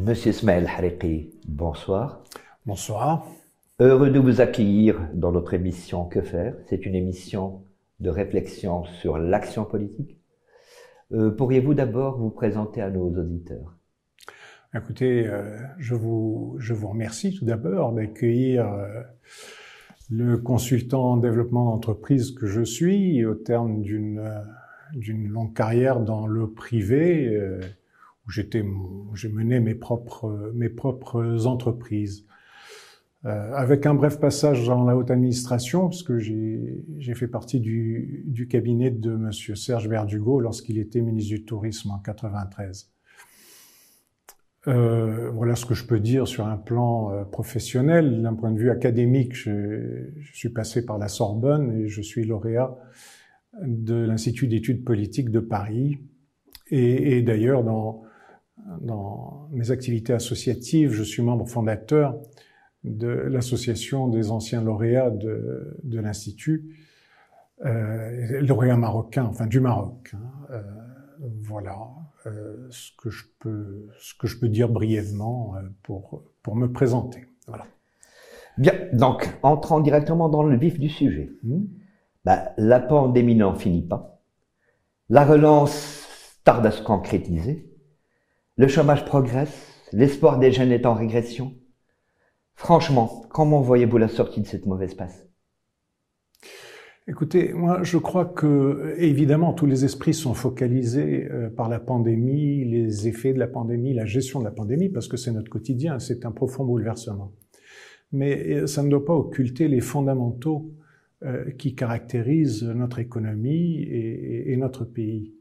Monsieur Smail Hariki, bonsoir. Bonsoir. Heureux de vous accueillir dans notre émission Que faire? C'est une émission de réflexion sur l'action politique. Euh, pourriez-vous d'abord vous présenter à nos auditeurs? Écoutez, euh, je, vous, remercie tout d'abord d'accueillir euh, le consultant en développement d'entreprise que je suis au terme d'une d'une longue carrière dans le privé où j'ai mené mes propres, entreprises. Euh, avec un bref passage dans la haute administration, puisque j'ai, fait partie du, cabinet de Monsieur Serge Verdugo lorsqu'il était ministre du Tourisme en 93. Euh, voilà ce que je peux dire sur un plan euh, professionnel. D'un point de vue académique, je, je, suis passé par la Sorbonne et je suis lauréat de l'Institut d'études politiques de Paris. Et, et d'ailleurs, dans dans mes activités associatives, je suis membre fondateur de l'association des anciens lauréats de, de l'Institut, euh, lauréats marocains, enfin du Maroc. Hein. Euh, voilà euh, ce, que je peux, ce que je peux dire brièvement euh, pour, pour me présenter. Voilà. Bien, donc entrons directement dans le vif du sujet. Bah, la pandémie n'en finit pas. La relance tarde à se concrétiser. Le chômage progresse, l'espoir des jeunes est en régression. Franchement, comment voyez-vous la sortie de cette mauvaise passe? Écoutez, moi je crois que évidemment tous les esprits sont focalisés euh, par la pandémie, les effets de la pandémie, la gestion de la pandémie, parce que c'est notre quotidien, c'est un profond bouleversement. Mais euh, ça ne doit pas occulter les fondamentaux euh, qui caractérisent notre économie et notre pays.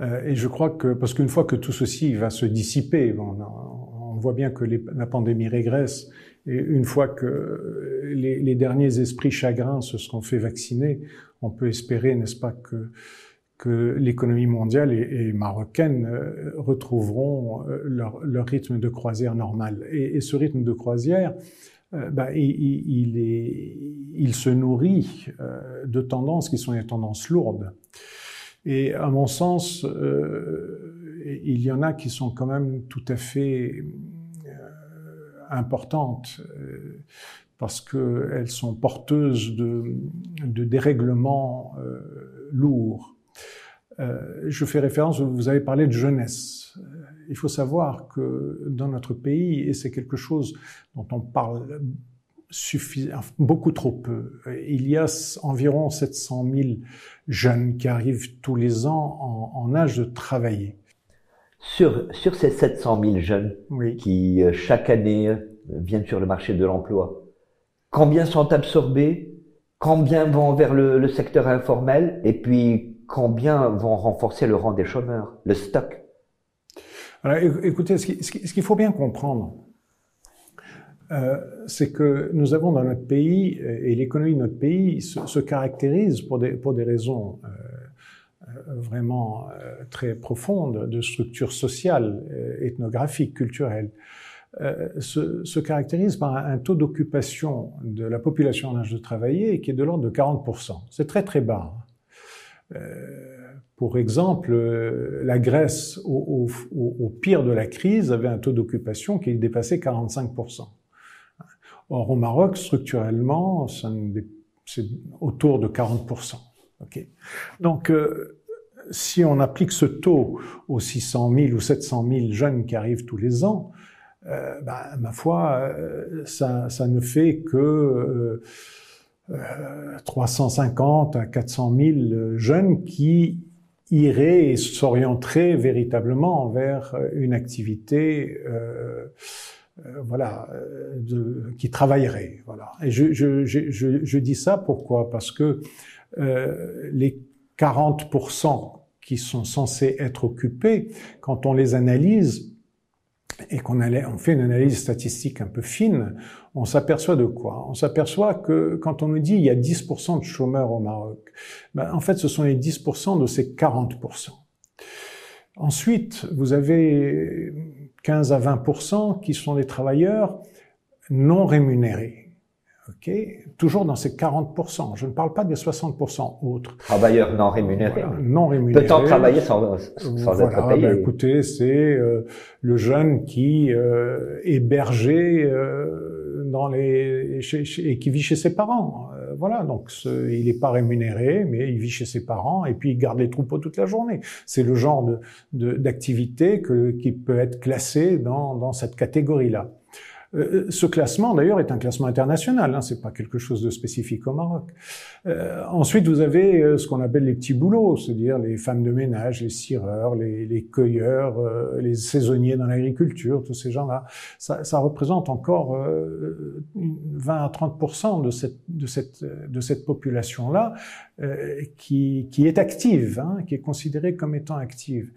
Et je crois que, parce qu'une fois que tout ceci va se dissiper, on, voit bien que la pandémie régresse, et une fois que les, les, derniers esprits chagrins se seront fait vacciner, on peut espérer, n'est-ce pas, que, que l'économie mondiale et, marocaine euh, retrouveront euh, leur, leur, rythme de croisière normal. Et, ce rythme de croisière, bah, il, est, il, se nourrit de tendances qui sont des tendances lourdes. Et à mon sens, euh, il y en a qui sont quand même tout à fait euh, importantes euh, parce qu'elles sont porteuses de, dérèglements euh, lourds. Euh, je fais référence, vous avez parlé de jeunesse. Il faut savoir que dans notre pays, et c'est quelque chose dont on parle beaucoup trop peu. Il y a environ 700 000 jeunes qui arrivent tous les ans en âge de travailler. Sur, sur ces 700 000 jeunes oui. qui, euh, chaque année, euh, viennent sur le marché de l'emploi, combien sont absorbés Combien vont vers le, le, secteur informel Et puis, combien vont renforcer le rang des chômeurs, le stock? Alors, écoutez, ce qu'il faut bien comprendre, euh, c'est que nous avons dans notre pays, et l'économie de notre pays se, se, caractérise pour des, pour des raisons euh vraiment euh, très profondes de structure sociale, euh, ethnographique, culturelle, se, se, caractérise par un, taux d'occupation de la population en âge de travailler qui est de l'ordre de 40%. C'est très très bas. Pour exemple, la Grèce, au, au, au, pire de la crise, avait un taux d'occupation qui dépassait 45%. Or, au Maroc, structurellement, c'est autour de 40%. Okay Donc, euh, si on applique ce taux aux 600 000 ou 700 000 jeunes qui arrivent tous les ans, euh, bah, ma foi, euh, ça, ne fait que euh, 350 à 400 000 jeunes qui iraient et s'orienteraient véritablement vers une activité euh, euh, voilà, euh, de, qui travailleraient. Voilà. Et je, je, dis ça pourquoi? Parce que euh, les 40% qui sont censés être occupés, quand on les analyse et qu'on on fait une analyse statistique un peu fine, on s'aperçoit de quoi? On s'aperçoit que quand on nous dit il y a 10% de chômeurs au Maroc, ben, en fait ce sont les 10% de ces 40%. Ensuite, vous avez 15 à 20 qui sont des travailleurs non rémunérés. Ok, toujours dans ces 40%. Je ne parle pas des 60% autres. Travailleurs non rémunérés. non rémunérés. Peut-on travailler sans, sans être payé ben, Écoutez, c'est euh, le jeune qui euh, est berger euh, dans les et qui vit chez ses parents. Euh, voilà, donc il n'est pas rémunéré, mais il vit chez ses parents et puis il garde les troupeaux toute la journée. C'est le genre de d'activité que qui peut être classé dans dans cette catégorie-là. Euh, ce classement, d'ailleurs, est un classement international. Hein, c'est pas quelque chose de spécifique au Maroc. Euh, ensuite, vous avez euh, ce qu'on appelle les petits boulots, c'est-à-dire les femmes de ménage, les cireurs, les, les cueilleurs, euh, les saisonniers dans l'agriculture, tous ces gens-là. Ça, ça, représente encore 20 à 30 de cette de cette de cette population-là qui qui est active, hein, qui est considérée comme étant active.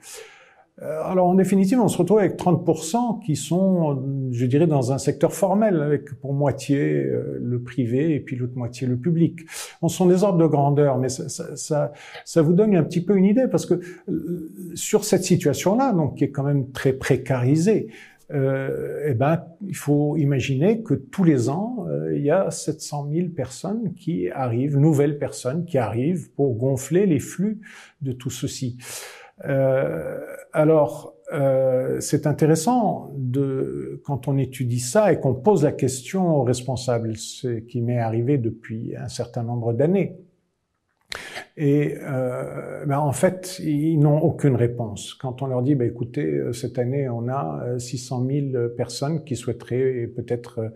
Euh, alors en définitive, on se retrouve avec 30% qui sont, je dirais, dans un secteur formel, avec pour moitié euh, le privé et puis l'autre moitié le public. On sont des ordres de grandeur, mais ça, ça, ça, vous donne un petit peu une idée, parce que euh, sur cette situation-là, donc qui est quand même très précarisée, euh, eh ben, il faut imaginer que tous les ans, il y a 700 000 personnes qui arrivent, nouvelles personnes qui arrivent pour gonfler les flux de tout ceci. Euh, alors, euh, c'est intéressant de quand on étudie ça et qu'on pose la question aux responsables, ce qui m'est arrivé depuis un certain nombre d'années. Et euh, ben en fait, ils n'ont aucune réponse. Quand on leur dit, ben écoutez, euh, cette année, on a 600 euh, 000 personnes qui souhaiteraient peut-être euh,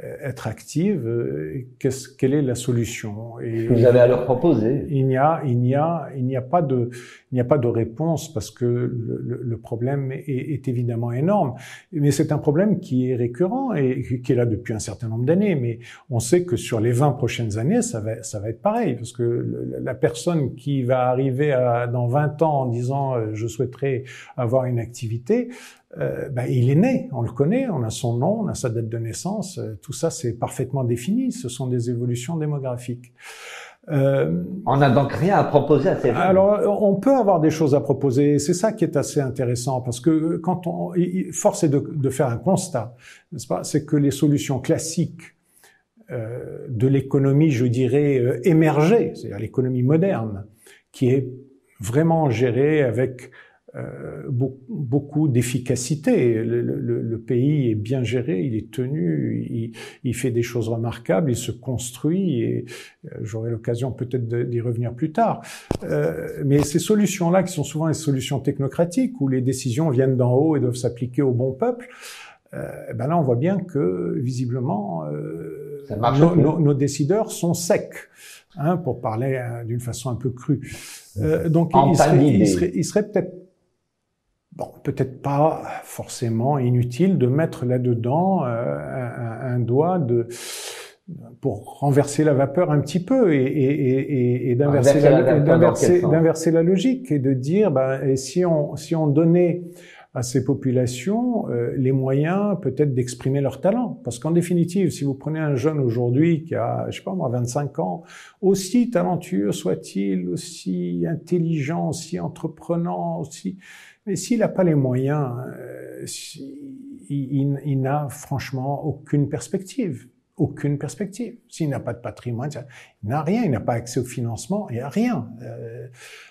être active, euh, qu'est-ce, quelle est la solution? Et Vous avez à leur proposer Il n'y a, il n'y a, il n'y a pas de, il n'y a pas de réponse parce que le, le problème est, est, évidemment énorme. Mais c'est un problème qui est récurrent et qui est là depuis un certain nombre d'années. Mais on sait que sur les 20 prochaines années, ça va, ça va être pareil parce que la personne qui va arriver à, dans 20 ans en disant euh, je souhaiterais avoir une activité, euh, ben, il est né, on le connaît, on a son nom, on a sa date de naissance, euh, tout ça c'est parfaitement défini, ce sont des évolutions démographiques. Euh, on n'a donc rien à proposer à ces gens. Alors, on peut avoir des choses à proposer. C'est ça qui est assez intéressant parce que quand on, force est de, de faire un constat, n'est-ce pas? C'est que les solutions classiques euh, de l'économie, je dirais euh, émergée, c'est-à-dire l'économie moderne, qui est vraiment gérée avec euh, beaucoup d'efficacité. Le, le, le, pays est bien géré, il est tenu, il, il, fait des choses remarquables, il se construit, et euh, j'aurai l'occasion peut-être d'y revenir plus tard. Euh, mais ces solutions-là, qui sont souvent des solutions technocratiques, où les décisions viennent d'en haut et doivent s'appliquer au bon peuple, euh, ben là on voit bien que visiblement euh, nos, nos, décideurs sont secs, hein, pour parler d'une façon un peu crue. donc il serait, il serait, il serait peut-être bon, peut-être pas forcément inutile de mettre là-dedans euh, un, un, doigt de pour renverser la vapeur un petit peu et, et, et, et d'inverser la, d'inverser la logique et de dire ben, et si on si on donnait à ces populations euh, les moyens peut-être d'exprimer leur talent. Parce qu'en définitive, si vous prenez un jeune aujourd'hui qui a, je sais pas moi, 25 ans, aussi talentueux soit-il, aussi intelligent, aussi entreprenant, aussi mais s'il n'a pas les moyens, euh, il, il, n'a franchement aucune perspective. Aucune perspective. S'il n'a pas de patrimoine, il n'a rien, il n'a pas accès au financement, il n'y a rien. Euh,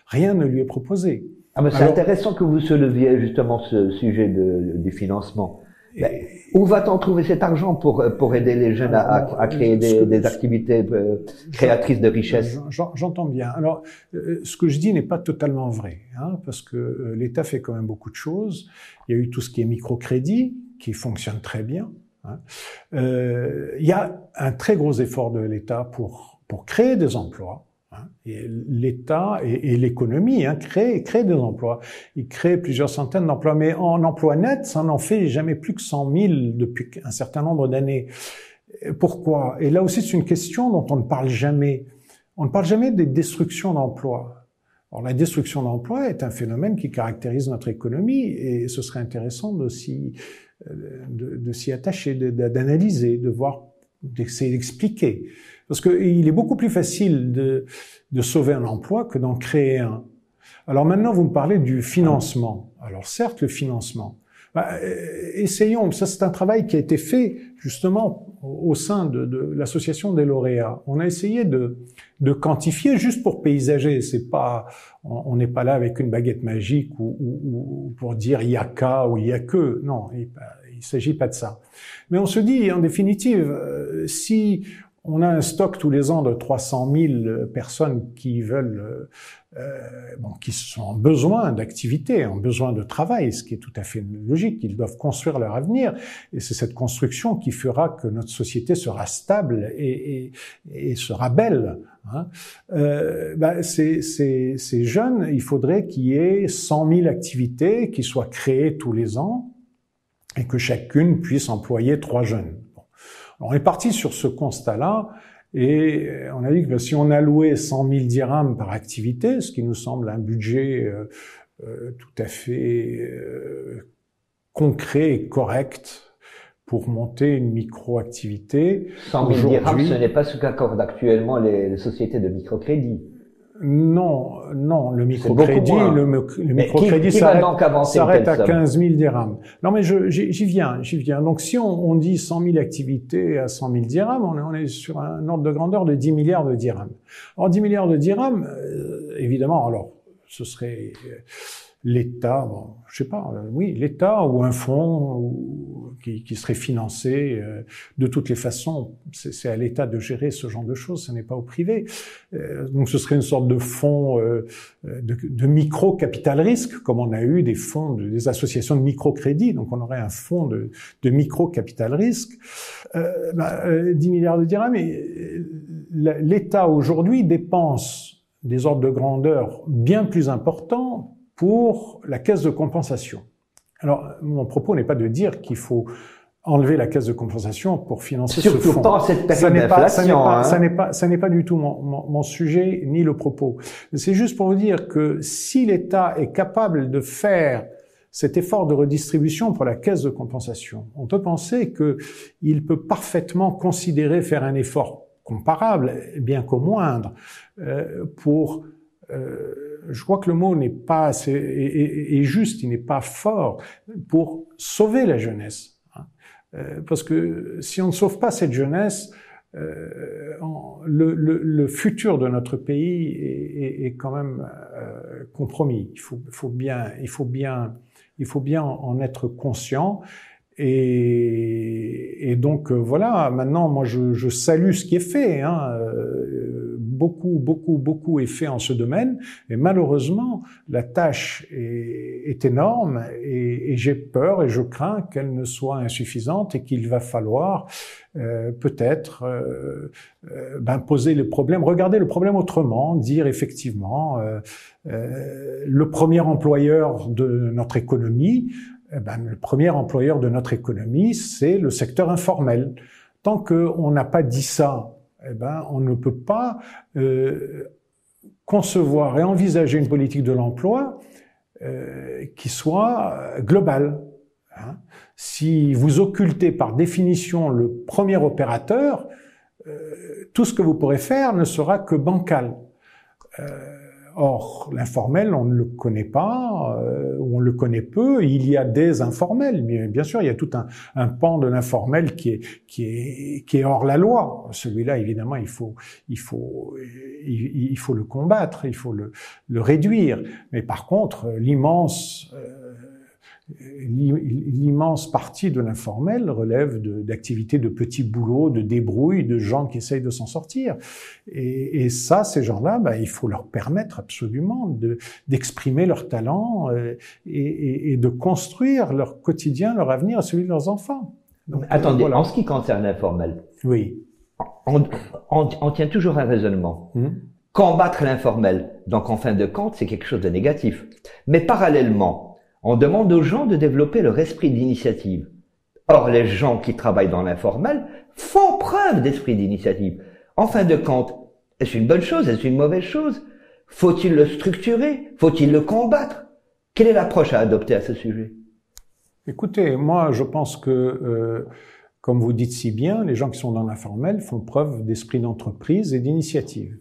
rien ne lui est proposé. Ah, c'est intéressant que vous souleviez justement ce sujet de, du financement. Ben, où va-t-on trouver cet argent pour, pour aider les jeunes à, à créer des, des, activités euh, créatrices de richesse J'entends bien. Alors, euh, ce que je dis n'est pas totalement vrai, hein, parce que euh, l'État fait quand même beaucoup de choses. Il y a eu tout ce qui est microcrédit, qui fonctionne très bien. Hein. Euh, il y a un très gros effort de l'État pour, pour créer des emplois. Hein, L'État et, l'économie hein, créent, créent, des emplois. Ils créent plusieurs centaines d'emplois, mais en emploi net, ça n'en fait jamais plus que 100 000 depuis un certain nombre d'années. Pourquoi? Et là aussi, c'est une question dont on ne parle jamais. On ne parle jamais des destructions d'emplois. Alors, la destruction d'emplois est un phénomène qui caractérise notre économie et ce serait intéressant de s'y, euh, de s'y attacher, d'analyser, de voir, d'essayer d'expliquer. Parce qu'il est beaucoup plus facile de, de sauver un emploi que d'en créer un. Alors maintenant, vous me parlez du financement. Alors certes, le financement. bah, euh, essayons. Ça, c'est un travail qui a été fait justement au sein de, de l'association des lauréats. On a essayé de, de quantifier juste pour paysager. C'est pas, on n'est pas là avec une baguette magique ou, ou, ou pour dire il y a qu'à ou il y a que. Non, il, il s'agit pas de ça. Mais on se dit, en définitive, euh, si on a un stock tous les ans de 300 000 personnes qui veulent, euh, bon, qui sont en besoin d'activité, en besoin de travail, ce qui est tout à fait logique. Ils doivent construire leur avenir, et c'est cette construction qui fera que notre société sera stable et, et, et sera belle. Hein. Euh, bah, ces, ces, ces jeunes, il faudrait qu'il y ait 100 000 activités qui soient créées tous les ans et que chacune puisse employer trois jeunes. On est parti sur ce constat-là et on a dit que ben, si on allouait 100 000 dirhams par activité, ce qui nous semble un budget euh, euh, tout à fait euh, concret et correct pour monter une micro-activité. 100 000 dirhams, ce n'est pas ce qu'accordent actuellement les, les sociétés de microcrédit. Non, non, le microcrédit, le, le microcrédit s'arrête à 15 000 dirhams. Non, mais j'y viens, j'y viens. Donc, si on, on, dit 100 000 activités à 100 000 dirhams, on est, on est, sur un ordre de grandeur de 10 milliards de dirhams. Alors, 10 milliards de dirhams, euh, évidemment, alors, ce serait l'État, bon, je sais pas, euh, oui, l'État ou un fonds qui, qui, serait financé. Euh, de toutes les façons, c'est à l'État de gérer ce genre de choses, ce n'est pas au privé. Euh, donc ce serait une sorte de fonds de, de micro-capital risque, comme on a eu des fonds, de, des associations de microcrédit. Donc on aurait un fonds de, de micro-capital risque. Bah, 10 milliards de dirhams, mais l'État aujourd'hui dépense des ordres de grandeur bien plus importants pour la caisse de compensation. Alors, mon propos n'est pas de dire qu'il faut enlever la caisse de compensation pour financer ce fonds. Pas cette période ça n'est pas, ça n'est pas, hein. ça n'est pas, ça n'est pas du tout mon, mon, mon sujet ni le propos. C'est juste pour vous dire que si l'État est capable de faire cet effort de redistribution pour la caisse de compensation, on peut penser que il peut parfaitement considérer faire un effort comparable, bien qu'au moindre, euh, pour euh, je crois que le mot n'est pas assez est, juste, il n'est pas fort pour sauver la jeunesse. Hein. Euh, parce que si on ne sauve pas cette jeunesse, euh, le, le, le, futur de notre pays est, est, quand même euh, compromis. Il faut, faut, bien, il faut bien, il faut bien en être conscient. Et, et donc voilà. Maintenant, moi, je, je, salue ce qui est fait. Hein beaucoup, beaucoup, beaucoup est fait en ce domaine, et malheureusement, la tâche est, énorme, et, j'ai peur et je crains qu'elle ne soit insuffisante et qu'il va falloir euh, peut-être euh, euh, ben, poser le problème, regarder le problème autrement, dire effectivement euh, le premier employeur de notre économie, eh ben, le premier employeur de notre économie, c'est le secteur informel. Tant qu'on n'a pas dit ça eh ben, on ne peut pas euh, concevoir et envisager une politique de l'emploi euh, qui soit globale. Hein. Si vous occultez par définition le premier opérateur, euh, tout ce que vous pourrez faire ne sera que bancal. Or, l'informel, on ne le connaît pas, euh, on le connaît peu. Il y a des informels, mais bien sûr, il y a tout un, un pan de l'informel qui est, qui, est, qui est hors la loi. Celui-là, évidemment, il faut, il, faut, il, faut le combattre, il faut le, le réduire. Mais par contre, l'immense... Euh, l'immense partie de l'informel relève d'activités de, petits boulots, de débrouilles, de gens qui essayent de s'en sortir. Et, et, ça, ces gens-là, bah, il faut leur permettre absolument d'exprimer leur talent euh, et, et, de construire leur quotidien, leur avenir, celui de leurs enfants. Donc, Attendez, voilà. en ce qui concerne l'informel, oui. on, on, on, tient toujours un raisonnement. Mmh. Combattre l'informel, donc en fin de compte, c'est quelque chose de négatif. Mais parallèlement, on demande aux gens de développer leur esprit d'initiative. Or, les gens qui travaillent dans l'informel font preuve d'esprit d'initiative. En fin de compte, est-ce une bonne chose Est-ce une mauvaise chose? Faut-il le structurer? Faut-il le combattre? Quelle est l'approche à adopter à ce sujet? Écoutez, moi, je pense que, euh, comme vous dites si bien, les gens qui sont dans l'informel font preuve d'esprit d'entreprise et d'initiative.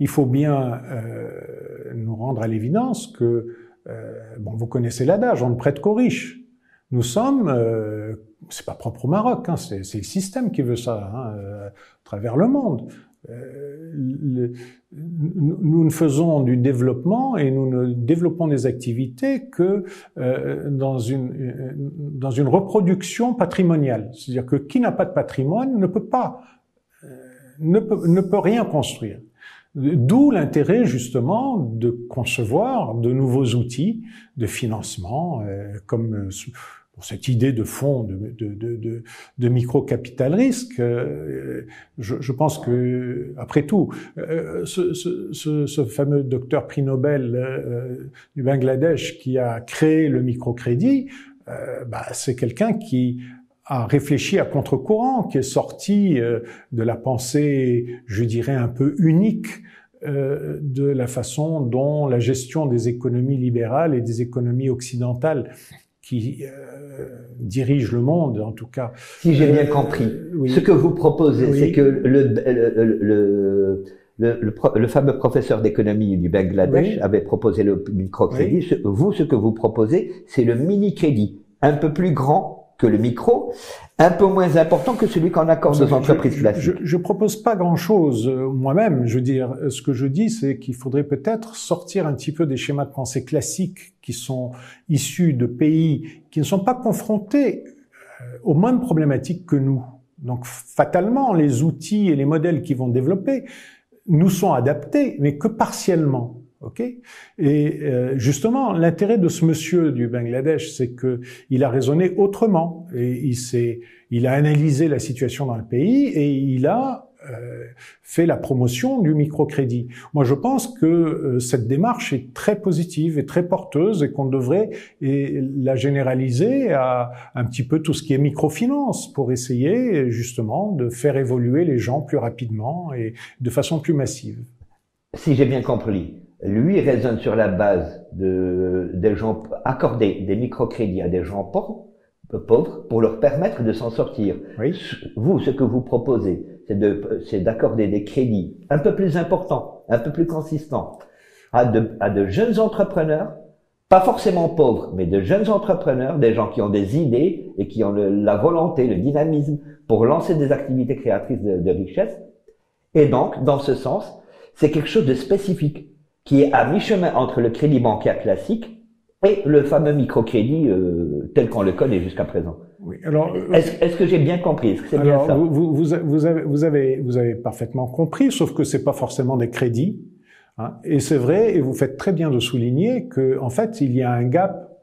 Il faut bien euh, nous rendre à l'évidence que bon, vous connaissez l'adage, on ne prête qu'aux riches. Nous sommes, euh, c'est pas propre au Maroc, hein, c'est le système qui veut ça hein, à travers le monde. Euh, le, nous ne faisons du développement et nous ne développons des activités que euh, dans, une, dans une reproduction patrimoniale. C'est-à-dire que qui n'a pas de patrimoine ne peut pas, euh, ne, peut, ne peut rien construire. D'où l'intérêt justement de concevoir de nouveaux outils de financement, euh, comme cette idée de fonds de, de, de, de micro-capital risque, euh, je, je, pense que, après tout, euh, ce, ce, ce, fameux docteur prix Nobel euh, du Bangladesh qui a créé le microcrédit, bah, c'est quelqu'un qui a réfléchi à contre-courant, qui est sorti de la pensée, je dirais, un peu unique de la façon dont la gestion des économies libérales et des économies occidentales qui euh, dirige le monde, en tout cas. Si j'ai bien euh, compris, ce que vous proposez, c'est que le, le, le, le, fameux professeur d'économie du Bangladesh avait proposé le microcrédit. Vous, ce que vous proposez, c'est le mini-crédit, un peu plus grand que le micro, un peu moins important que celui qu'on accorde aux entreprises classiques. Je, je, propose pas grand-chose euh, moi-même. Je veux dire, ce que je dis, c'est qu'il faudrait peut-être sortir un petit peu des schémas de pensée classiques qui sont issus de pays qui ne sont pas confrontés euh, aux mêmes problématiques que nous. Donc, fatalement, les outils et les modèles qui vont développer nous sont adaptés, mais que partiellement. Et euh, justement, l'intérêt de ce monsieur du Bangladesh, c'est que il a raisonné autrement et il a analysé la situation dans le pays et il a euh, fait la promotion du microcrédit. Moi, je pense que euh, cette démarche est très positive et très porteuse et qu'on devrait la généraliser à un petit peu tout ce qui est microfinance pour essayer justement de faire évoluer les gens plus rapidement et de façon plus massive. Si j'ai bien compris, lui raisonne sur la base de, des gens, accorder des microcrédits à des gens pauvres, pauvres pour leur permettre de s'en sortir. Oui. Vous, ce que vous proposez, c'est de, c'est d'accorder des crédits un peu plus importants, un peu plus consistants à de, à de jeunes entrepreneurs, pas forcément pauvres, mais de jeunes entrepreneurs, des gens qui ont des idées et qui ont la volonté, le dynamisme pour lancer des activités créatrices de, de richesse. Et donc, dans ce sens, c'est quelque chose de spécifique qui est à mi-chemin entre le crédit bancaire classique et le fameux microcrédit euh, tel qu'on le connaît jusqu'à présent. Oui. Alors, euh, est-ce que j'ai bien compris? Est-ce que c'est bien ça? vous, vous, vous, avez, vous avez vous avez parfaitement compris, sauf que c'est pas forcément des crédits. Hein, et c'est vrai, et vous faites très bien de souligner que en fait il y a un gap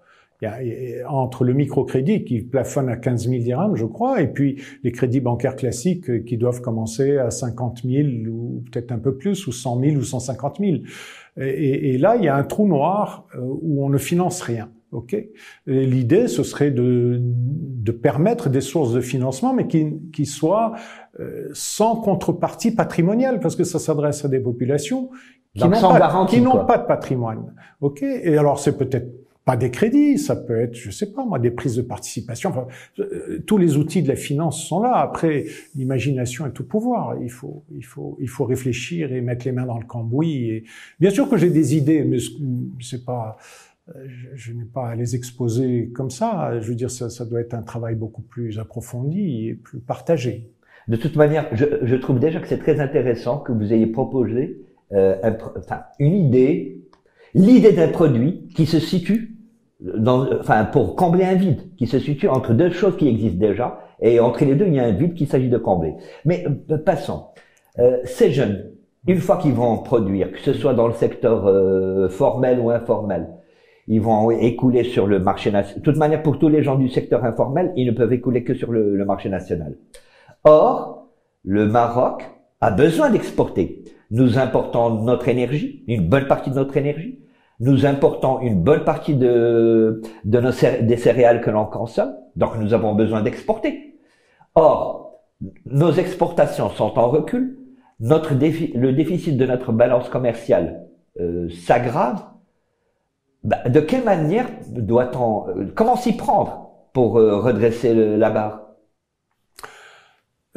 entre le microcrédit qui plafonne à 15 000 dirhams, je crois, et puis les crédits bancaires classiques qui doivent commencer à 50 000 ou peut-être un peu plus, ou 100 000 ou 150 000. Et, et, là, il y a un trou noir euh, où on ne finance rien. Ok? L'idée, ce serait de, de, permettre des sources de financement, mais qui, qui soient euh, sans contrepartie patrimoniale, parce que ça s'adresse à des populations qui n'ont pas, pas de patrimoine. Ok? Et alors, c'est peut-être pas des crédits, ça peut être, je sais pas moi, des prises de participation. Enfin, euh, tous les outils de la finance sont là. Après, l'imagination est tout pouvoir. Il faut, il faut, il faut réfléchir et mettre les mains dans le cambouis. Et bien sûr que j'ai des idées, mais c'est pas, je, je n'ai pas à les exposer comme ça. Je veux dire, ça, ça, doit être un travail beaucoup plus approfondi et plus partagé. De toute manière, je, je trouve déjà que c'est très intéressant que vous ayez proposé euh, enfin, une idée l'idée d'un produit qui se situe dans, enfin, pour combler un vide, qui se situe entre deux choses qui existent déjà, et entre les deux, il y a un vide qu'il s'agit de combler. Mais euh, passons. Euh, ces jeunes, une fois qu'ils vont produire, que ce soit dans le secteur euh, formel ou informel, ils vont écouler sur le marché national. De toute manière, pour tous les gens du secteur informel, ils ne peuvent écouler que sur le, le marché national. Or, le Maroc a besoin d'exporter. Nous importons notre énergie, une bonne partie de notre énergie nous importons une bonne partie des céréales que l'on consomme, donc nous avons besoin d'exporter. Or, nos exportations sont en recul, le déficit de notre balance commerciale euh, s'aggrave. Bah, de quelle manière doit-on, euh, comment s'y prendre pour euh, redresser la barre?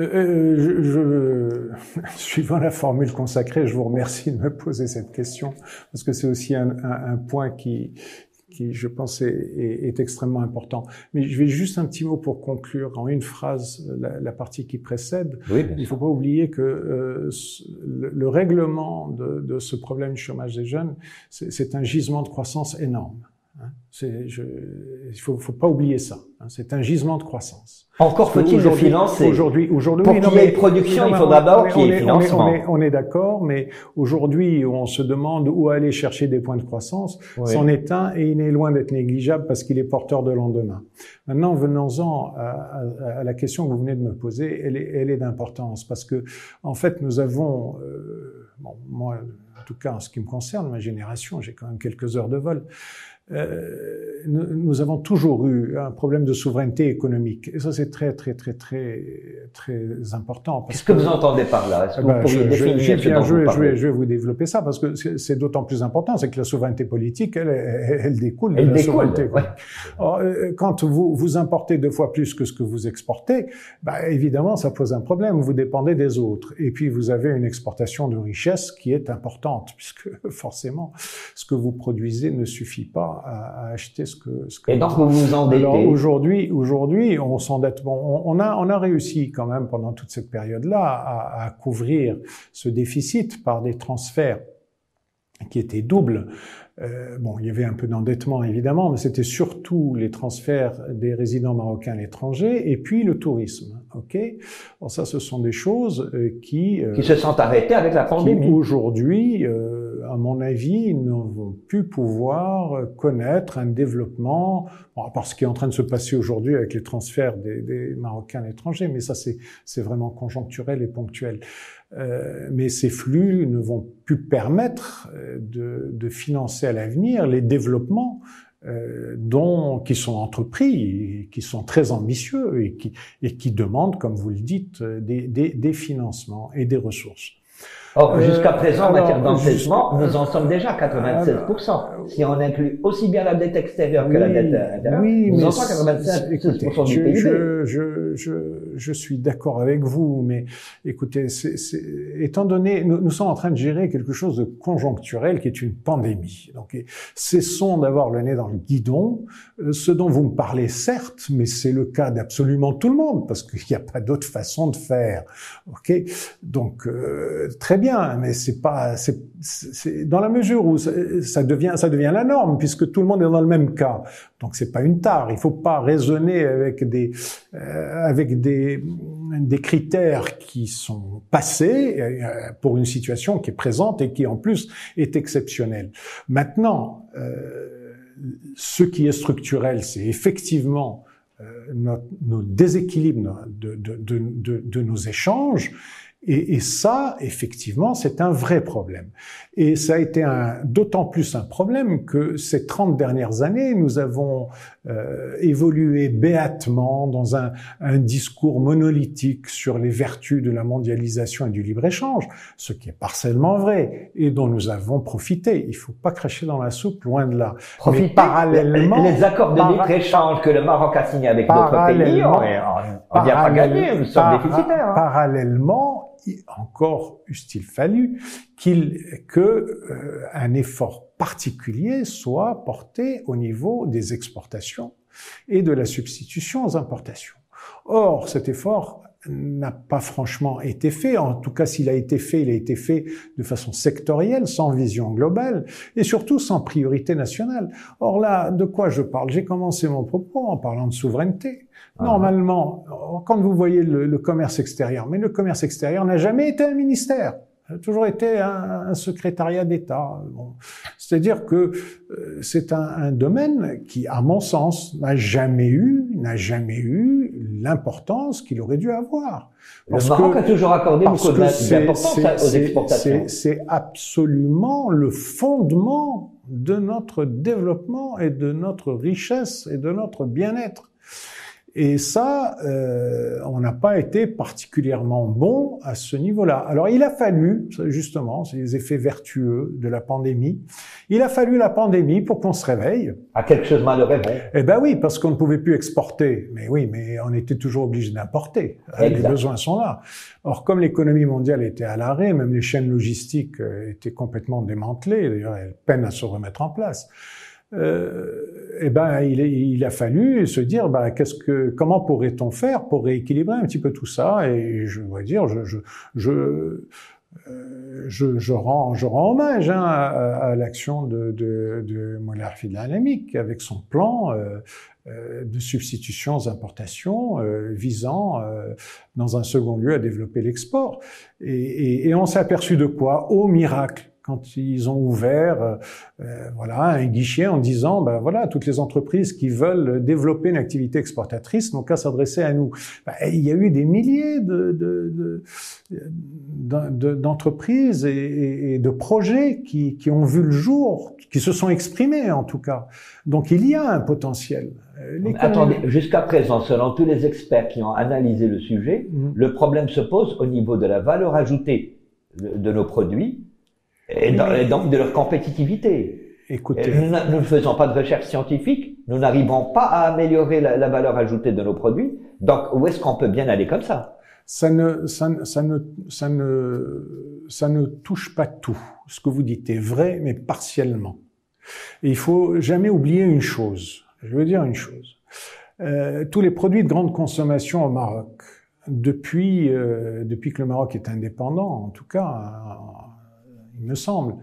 Euh, euh, je, je, suivant la formule consacrée, je vous remercie de me poser cette question parce que c'est aussi un, un, un, point qui qui, je pense, est, est, extrêmement important. Mais je vais juste un petit mot pour conclure en une phrase la, la partie qui précède. Oui, Il ne faut pas oublier que euh, le, le, règlement de, de, ce problème du chômage des jeunes, c'est un gisement de croissance énorme. Hein. Il faut, faut pas oublier ça. Hein. C'est un gisement de croissance. Encore faut-il le financer. Aujourd'hui, aujourd'hui, pour qu'il y ait production, il faudra d'abord qu'il y ait financement. On est, on est, d'accord, mais aujourd'hui, on se demande où aller chercher des points de croissance. Oui. C'en est un et il est loin d'être négligeable parce qu'il est porteur de lendemain. Maintenant, venons-en à, à, à, la question que vous venez de me poser. Elle est, elle est d'importance parce que, en fait, nous avons, euh, bon, moi, en tout cas, en ce qui me concerne, ma génération, j'ai quand même quelques heures de vol. Euh, nous, nous, avons toujours eu un problème de souveraineté économique. Et ça, c'est très, très, très, très, très important. Qu'est-ce que, que, vous entendez par là? Ben, je, vais, je, vais, je vais vous développer ça parce que c'est d'autant plus important, c'est que la souveraineté politique, elle, elle, elle découle elle de la découle, souveraineté. Ouais. Alors, euh, quand vous, vous importez deux fois plus que ce que vous exportez, ben, évidemment, ça pose un problème. Vous dépendez des autres. Et puis, vous avez une exportation de richesse qui est importante puisque forcément, ce que vous produisez ne suffit pas à, acheter ce que. Ce que et donc vous vous endettez. Alors aujourd'hui, aujourd'hui, on s'endette. Bon, on, a on a réussi quand même pendant toute cette période-là à, à couvrir ce déficit par des transferts qui étaient doubles. Euh, bon, il y avait un peu d'endettement évidemment, mais c'était surtout les transferts des résidents marocains à l'étranger et puis le tourisme. Ok, bon ça, ce sont des choses euh, qui euh, qui se sont arrêtées avec la pandémie. Aujourd'hui euh, à mon avis, ne vont plus pouvoir connaître un développement, bon, par ce qui est en train de se passer aujourd'hui avec les transferts des, Marocains à l'étranger, mais ça c'est vraiment conjoncturel et ponctuel. Euh, mais ces flux ne vont plus permettre euh, de, financer à l'avenir les développements euh, dont, qui sont entrepris, qui sont très ambitieux et qui, demandent, comme vous le dites, des financements et des ressources. Or, jusqu'à présent, en matière d'endettement, nous en sommes déjà à 96%. si on inclut aussi bien la dette extérieure que la dette intérieure, oui, nous mais en sommes à 96% écoutez, du je, PIB. je, je, je, je suis d'accord avec vous, mais écoutez, c'est, c'est, étant donné, nous, nous, sommes en train de gérer quelque chose de conjoncturel qui est une pandémie. Donc, cessons d'avoir le nez dans le guidon. Euh, ce dont vous me parlez, certes, mais c'est le cas d'absolument tout le monde, parce qu'il n'y a pas d'autre façon de faire. Ok? Donc, euh, très bien bien, mais c'est pas, c'est dans la mesure où ça, devient, ça devient la norme puisque tout le monde est dans le même cas. Donc c'est pas une tare. Il faut pas raisonner avec des, euh, avec des, des critères qui sont passés euh, pour une situation qui est présente et qui en plus est exceptionnelle. Maintenant, euh, ce qui est structurel, c'est effectivement euh, notre, nos déséquilibres de, de, de, de, nos échanges et, et, ça, effectivement, c'est un vrai problème. Et ça a été d'autant plus un problème que ces 30 dernières années, nous avons euh, évolué béatement dans un, un, discours monolithique sur les vertus de la mondialisation et du libre-échange, ce qui est partiellement vrai et dont nous avons profité. Il faut pas cracher dans la soupe, loin de là. Profiter, Mais parallèlement... Les, accords de libre-échange que le Maroc a signés avec d'autres pays, on n'y a pas gagné, nous sommes déficitaires. Hein. Parallèlement, encore eût-il fallu qu'il que euh, un effort particulier soit porté au niveau des exportations et de la substitution aux importations. Or, cet effort n'a pas franchement été fait. En tout cas, s'il a été fait, il a été fait de façon sectorielle, sans vision globale et surtout sans priorité nationale. Or là, de quoi je parle? J'ai commencé mon propos en parlant de souveraineté. Ah. Normalement, quand vous voyez le, le, commerce extérieur, mais le commerce extérieur n'a jamais été un ministère. A toujours été un, un secrétariat d'État. Bon. C'est-à-dire que euh, c'est un, un, domaine qui, à mon sens, n'a jamais eu, n'a jamais eu l'importance qu'il aurait dû avoir. Parce le Maroc que, a toujours accordé beaucoup d'importance aux exportations. C'est absolument le fondement de notre développement et de notre richesse et de notre bien-être. Et ça, euh, on n'a pas été particulièrement bon à ce niveau-là. Alors il a fallu, justement, c'est les effets vertueux de la pandémie, il a fallu la pandémie pour qu'on se réveille. À quelque chose mal bon. Eh ben oui, parce qu'on ne pouvait plus exporter. Mais oui, mais on était toujours obligé d'importer. Les besoins sont là. Or, comme l'économie mondiale était à l'arrêt, même les chaînes logistiques euh, étaient complètement démantelées, d'ailleurs elles peinent à se remettre en place. Eh ben, il, il, a fallu se dire, bah, qu'est-ce que, comment pourrait-on faire pour rééquilibrer un petit peu tout ça? Et je dois dire, je, je, je euh, je, je, rends, je rends hommage hein, à, à l'action de, de, de Moller avec son plan euh, euh, de substitution aux importations euh, visant, euh, dans un second lieu, à développer l'export. Et, et, et on s'est aperçu de quoi? Au miracle quand ils ont ouvert euh, euh, voilà un guichet en disant ben voilà toutes les entreprises qui veulent développer une activité exportatrice n'ont qu'à s'adresser à nous. Ben, il y a eu des milliers de, de, de, d'entreprises et, et, de projets qui, qui ont vu le jour, qui se sont exprimés en tout cas. Donc il y a un potentiel. Attendez, jusqu'à présent, selon tous les experts qui ont analysé le sujet, mmh. le problème se pose au niveau de la valeur ajoutée de nos produits et, donc de leur compétitivité. Écoutez, nous, ne faisons pas de recherche scientifique, nous n'arrivons pas à améliorer la, valeur ajoutée de nos produits. Donc, où est-ce qu'on peut bien aller comme ça? Ça ne, ça, ça, ne, ça, ne, ça ne touche pas tout. Ce que vous dites est vrai, mais partiellement. Et il faut jamais oublier une chose. Je veux dire une chose. Euh, tous les produits de grande consommation au Maroc, depuis, euh, depuis que le Maroc est indépendant, en tout cas, il me semble.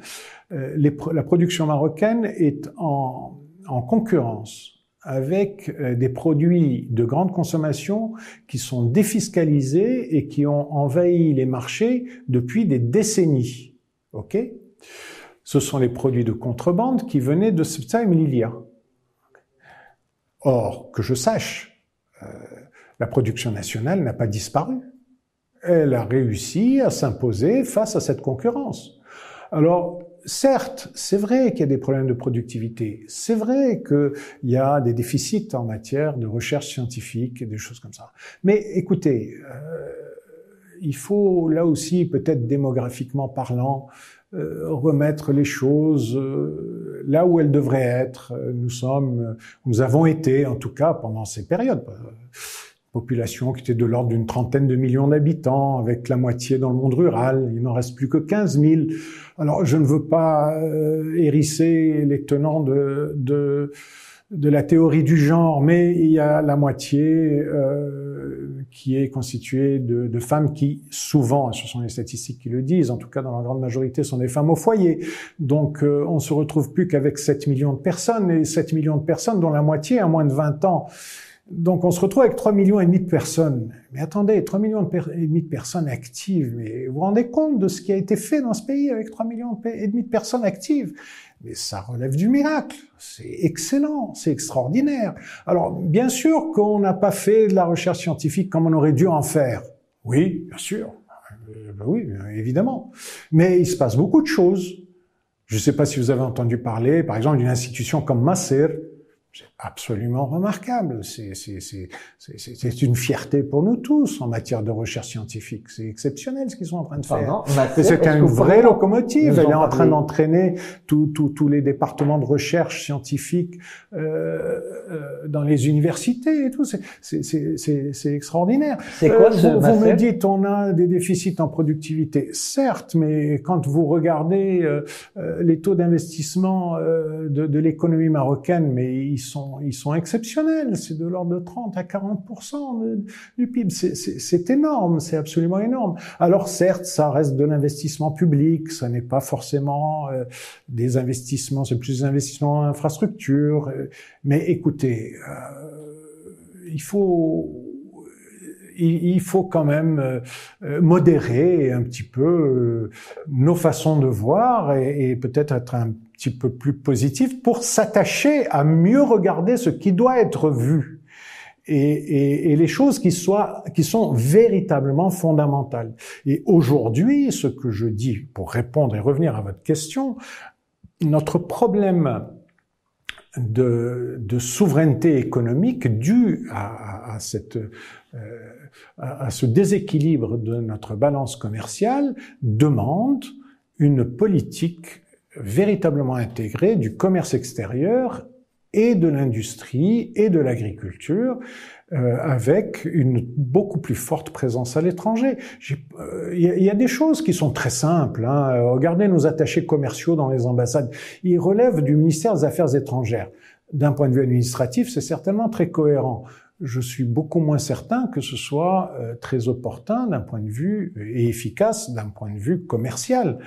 Euh, la production marocaine est en, concurrence avec euh, des produits de grande consommation qui sont défiscalisés et qui ont envahi les marchés depuis des décennies. Ok? Ce sont les produits de contrebande qui venaient de Septa et. Or, que je sache, euh, la production nationale n'a pas disparu. Elle a réussi à s'imposer face à cette concurrence. Alors, certes, c'est vrai qu'il y a des problèmes de productivité. C'est vrai qu'il y a des déficits en matière de recherche scientifique et des choses comme ça. Mais écoutez, euh, il faut là aussi, peut-être démographiquement parlant, euh, remettre les choses euh, là où elles devraient être. Nous sommes, nous avons été, en tout cas, pendant ces périodes population qui était de l'ordre d'une trentaine de millions d'habitants, avec la moitié dans le monde rural. Il n'en reste plus que 15 000. Alors, je ne veux pas euh, hérisser les tenants de, de, de, la théorie du genre, mais il y a la moitié euh, qui est constituée de, de, femmes qui, souvent, ce sont les statistiques qui le disent, en tout cas dans la grande majorité, sont des femmes au foyer. Donc, euh, on se retrouve plus qu'avec 7 millions de personnes, et 7 millions de personnes dont la moitié a moins de 20 ans. Donc on se retrouve avec 3 millions et demi de personnes. Mais attendez, 3 millions et demi de personnes actives. Mais vous vous rendez compte de ce qui a été fait dans ce pays avec 3 millions et demi de personnes actives? Mais ça relève du miracle. C'est excellent, c'est extraordinaire. Alors bien sûr qu'on n'a pas fait de la recherche scientifique comme on aurait dû en faire. Oui, bien sûr. Euh, ben oui, évidemment. Mais il se passe beaucoup de choses. Je ne sais pas si vous avez entendu parler, par exemple, d'une institution comme Masser, c'est absolument remarquable. C'est une fierté pour nous tous en matière de recherche scientifique. C'est exceptionnel ce qu'ils sont en train de faire. C'est une vraie locomotive. Elle est en train d'entraîner tous les départements de recherche scientifique euh, euh, dans les universités et tout. C'est extraordinaire. C'est quoi ce euh, Vous, vous me dites on a des déficits en productivité. Certes, mais quand vous regardez euh, euh les taux d'investissement de, de l'économie marocaine, mais ils sont, ils sont exceptionnels. C'est de l'ordre de 30 à 40% du PIB. C'est énorme, c'est absolument énorme. Alors certes, ça reste de l'investissement public, ça n'est pas forcément euh, des investissements, c'est plus des investissements en infrastructure. Euh, mais écoutez, euh, il faut il faut quand même modérer un petit peu nos façons de voir et, et peut-être être un petit peu plus positif pour s'attacher à mieux regarder ce qui doit être vu et, et, et, les choses qui soient qui sont véritablement fondamentales. Et aujourd'hui, ce que je dis pour répondre et revenir à votre question, notre problème de, de souveraineté économique dû à, à, cette euh, à ce déséquilibre de notre balance commerciale demande une politique véritablement intégré du commerce extérieur et de l'industrie et de l'agriculture euh, avec une beaucoup plus forte présence à l'étranger. Euh, il y, a des choses qui sont très simples. Hein. Regardez nos attachés commerciaux dans les ambassades. Ils relèvent du ministère des Affaires étrangères. D'un point de vue administratif, c'est certainement très cohérent. Je suis beaucoup moins certain que ce soit euh, très opportun d'un point de vue et efficace d'un point de vue commercial.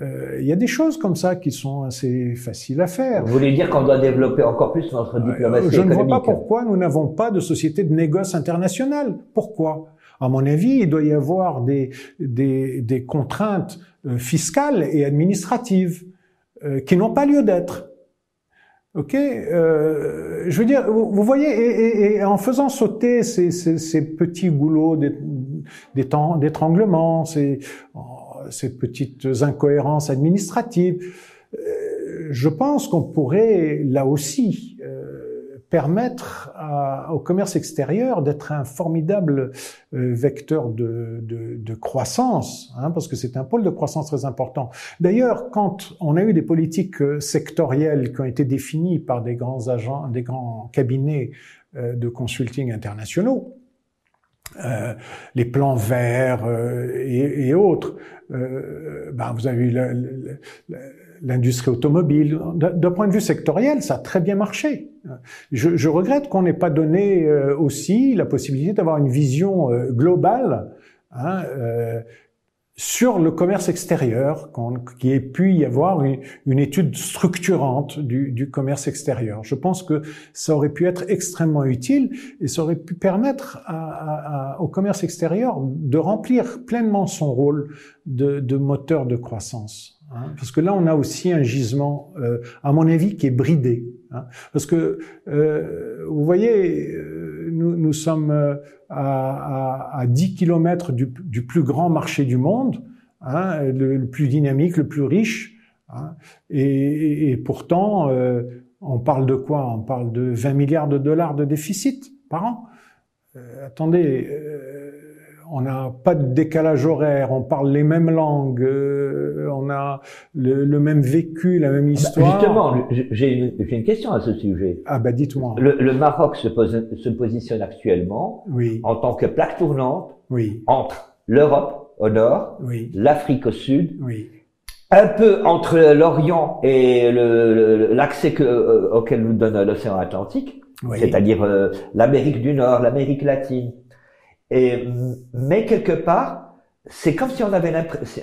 Euh, il y a des choses comme ça qui sont assez faciles à faire. Vous voulez dire qu'on doit développer encore plus notre diplomatie Je ne vois pas pourquoi nous n'avons pas de société de négoce internationale. Pourquoi? À mon avis, il doit y avoir des, des, des contraintes euh, fiscales et administratives euh, qui n'ont pas lieu d'être. Ok, euh, je veux dire, vous, voyez, et, et, en faisant sauter ces, ces, ces petits goulots d'étranglement, ces, ces petites incohérences administratives. Euh, je pense qu'on pourrait là aussi euh, permettre au commerce extérieur d'être un formidable euh, vecteur de, de, croissance, hein, parce que c'est un pôle de croissance très important. D'ailleurs, quand on a eu des politiques sectorielles qui ont été définies par des grands agents, des grands cabinets de consulting internationaux, euh, les plans verts euh, et, et, autres. Euh, ben vous avez eu l'industrie automobile. D'un point de vue sectoriel, ça a très bien marché. Je, je regrette qu'on n'ait pas donné euh, aussi la possibilité d'avoir une vision globale hein, sur le commerce extérieur, qu'il ait pu y avoir une, étude structurante du, commerce extérieur. Je pense que ça aurait pu être extrêmement utile et ça aurait pu permettre au commerce extérieur de remplir pleinement son rôle de, de moteur de croissance. Hein. Parce que là, on a aussi un gisement, euh, à mon avis, qui est bridé. Hein. Parce que, euh, vous voyez, euh, nous, sommes euh, à, à, à 10 kilomètres du, plus grand marché du monde, hein, le, plus dynamique, le plus riche. Hein, et, pourtant, euh, on parle de quoi? On parle de 20 milliards de dollars de déficit par an? Euh, attendez, on n'a pas de décalage horaire, on parle les mêmes langues, euh, on a le, le, même vécu, la même ah bah, histoire. justement, j'ai une, une, question à ce sujet. Ah bah dites-moi. Le, le, Maroc se, pose, se positionne actuellement oui. en tant que plaque tournante oui. entre l'Europe au nord, oui. l'Afrique au sud, oui. un peu entre l'Orient et l'accès euh, auquel nous donne l'océan Atlantique, c'est-à-dire euh, l'Amérique du Nord, l'Amérique latine. Et, mais quelque part, c'est comme si on avait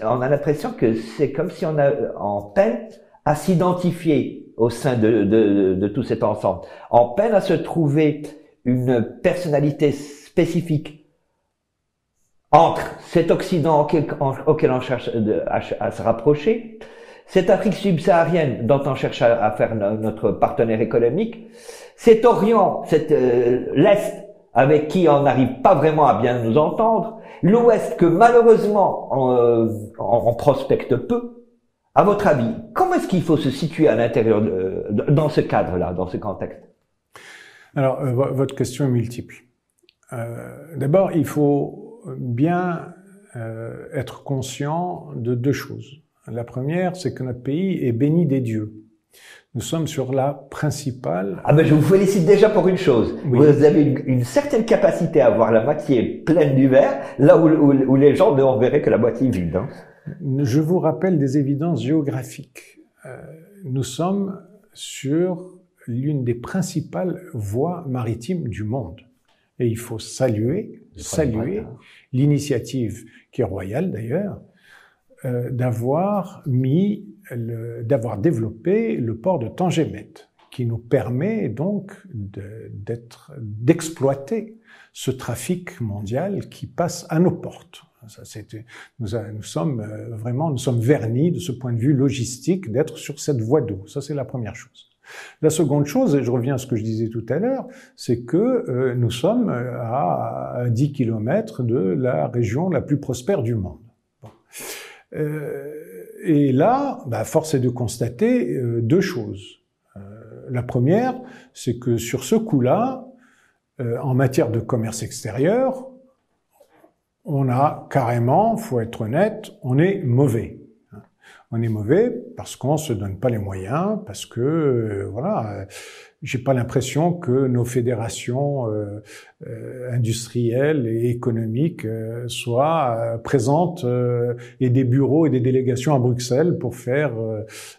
on a l'impression que c'est comme si on a en peine à s'identifier au sein de, de, de, tout cet ensemble, en peine à se trouver une personnalité spécifique entre cet Occident auquel, on cherche à, se rapprocher, cette Afrique subsaharienne dont on cherche à, faire notre partenaire économique, cet Orient, cet euh, l'Est avec qui on n'arrive pas vraiment à bien nous entendre, l'Ouest que malheureusement on, euh, on, prospecte peu. À votre avis, comment est-ce qu'il faut se situer à l'intérieur dans ce cadre-là, dans ce contexte? Alors, euh, votre question est multiple. Euh, D'abord, il faut bien euh, être conscient de deux choses. La première, c'est que notre pays est béni des dieux. Nous sommes sur la principale. Ah ben je vous félicite déjà pour une chose. Vous avez une, certaine capacité à voir la moitié pleine du verre, là où, où, les gens ne verraient que la moitié vide. Hein. Je vous rappelle des évidences géographiques. Euh, nous sommes sur l'une des principales voies maritimes du monde. Et il faut saluer, saluer l'initiative qui est royale d'ailleurs, euh, d'avoir mis d'avoir développé le port de Tangemet, qui nous permet donc d'exploiter ce trafic mondial qui passe à nos portes. Ça, nous, nous, sommes euh, vraiment, nous sommes vernis de ce point de vue logistique d'être sur cette voie d'eau. Ça, c'est la première chose. La seconde chose, et je reviens à ce que je disais tout à l'heure, c'est que euh, nous sommes à 10 kilomètres de la région la plus prospère du monde. Euh, et là, bah, force est de constater euh, deux choses. Euh, la première, c'est que sur ce coup-là, en matière de commerce extérieur, on a carrément, faut être honnête, on est mauvais. On est mauvais parce qu'on se donne pas les moyens, parce que voilà, j'ai pas l'impression que nos fédérations euh, euh, industrielles et économiques euh, soient euh, présentes euh, et des bureaux et des délégations à Bruxelles pour faire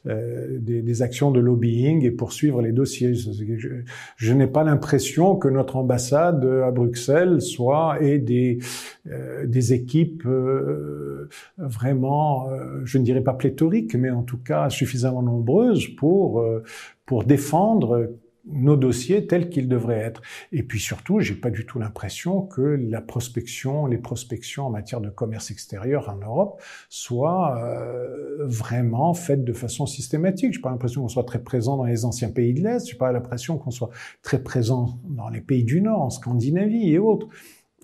des, des, actions de lobbying et poursuivre les dossiers. Je, je n'ai pas l'impression que notre ambassade à Bruxelles soit et des des équipes vraiment, je ne dirais pas pléthoriques, mais en tout cas suffisamment nombreuses pour pour défendre nos dossiers tels qu'ils devraient être. Et puis surtout, j'ai pas du tout l'impression que la prospection, les prospections en matière de commerce extérieur en Europe soient euh, vraiment faites de façon systématique. J'ai pas l'impression qu'on soit très présent dans les anciens pays de l'Est. J'ai pas l'impression qu'on soit très présent dans les pays du Nord, en Scandinavie et autres.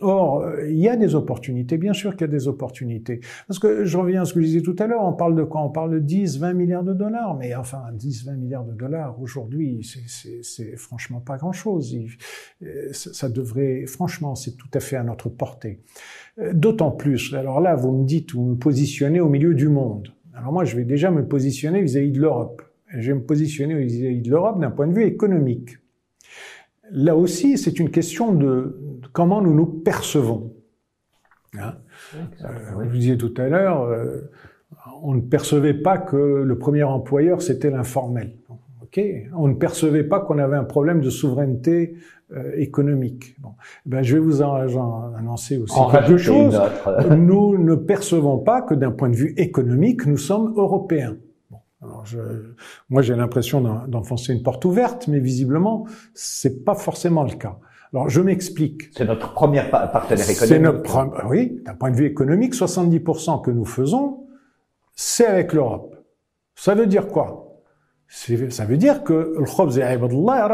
Or, il y a des opportunités, bien sûr qu'il y a des opportunités. Parce que je reviens à ce que je disais tout à l'heure, on parle de quoi? On parle de 10, 20 milliards de dollars, mais enfin, 10, 20 milliards de dollars, aujourd'hui, c'est franchement pas grand-chose. Euh, ça devrait, franchement, c'est tout à fait à notre portée. Euh, d'autant plus, alors là, vous me dites, vous me positionnez au milieu du monde. Alors moi, je vais déjà me positionner vis-à-vis -vis de l'Europe. Je vais me positionner vis-à-vis de l'Europe d'un point de vue économique. Là aussi, c'est une question de, comment nous nous percevons. Hein? Euh, vous disiez tout à l'heure, euh, on ne percevait pas que le premier employeur c'était l'informel. Ok, on ne percevait pas qu'on avait un problème de souveraineté euh, économique. Bon. Eh ben, je vais vous en, en annoncer aussi quelque chose. nous ne percevons pas que d'un point de vue économique, nous sommes européens. Alors je, moi, j'ai l'impression d'enfoncer une porte ouverte, mais visiblement, c'est pas forcément le cas. Alors, je m'explique. C'est notre premier partenaire économique. C'est notre, oui, d'un point de vue économique, 70% que nous faisons, c'est avec l'Europe. Ça veut dire quoi? Ça veut dire que le khobz ibadallah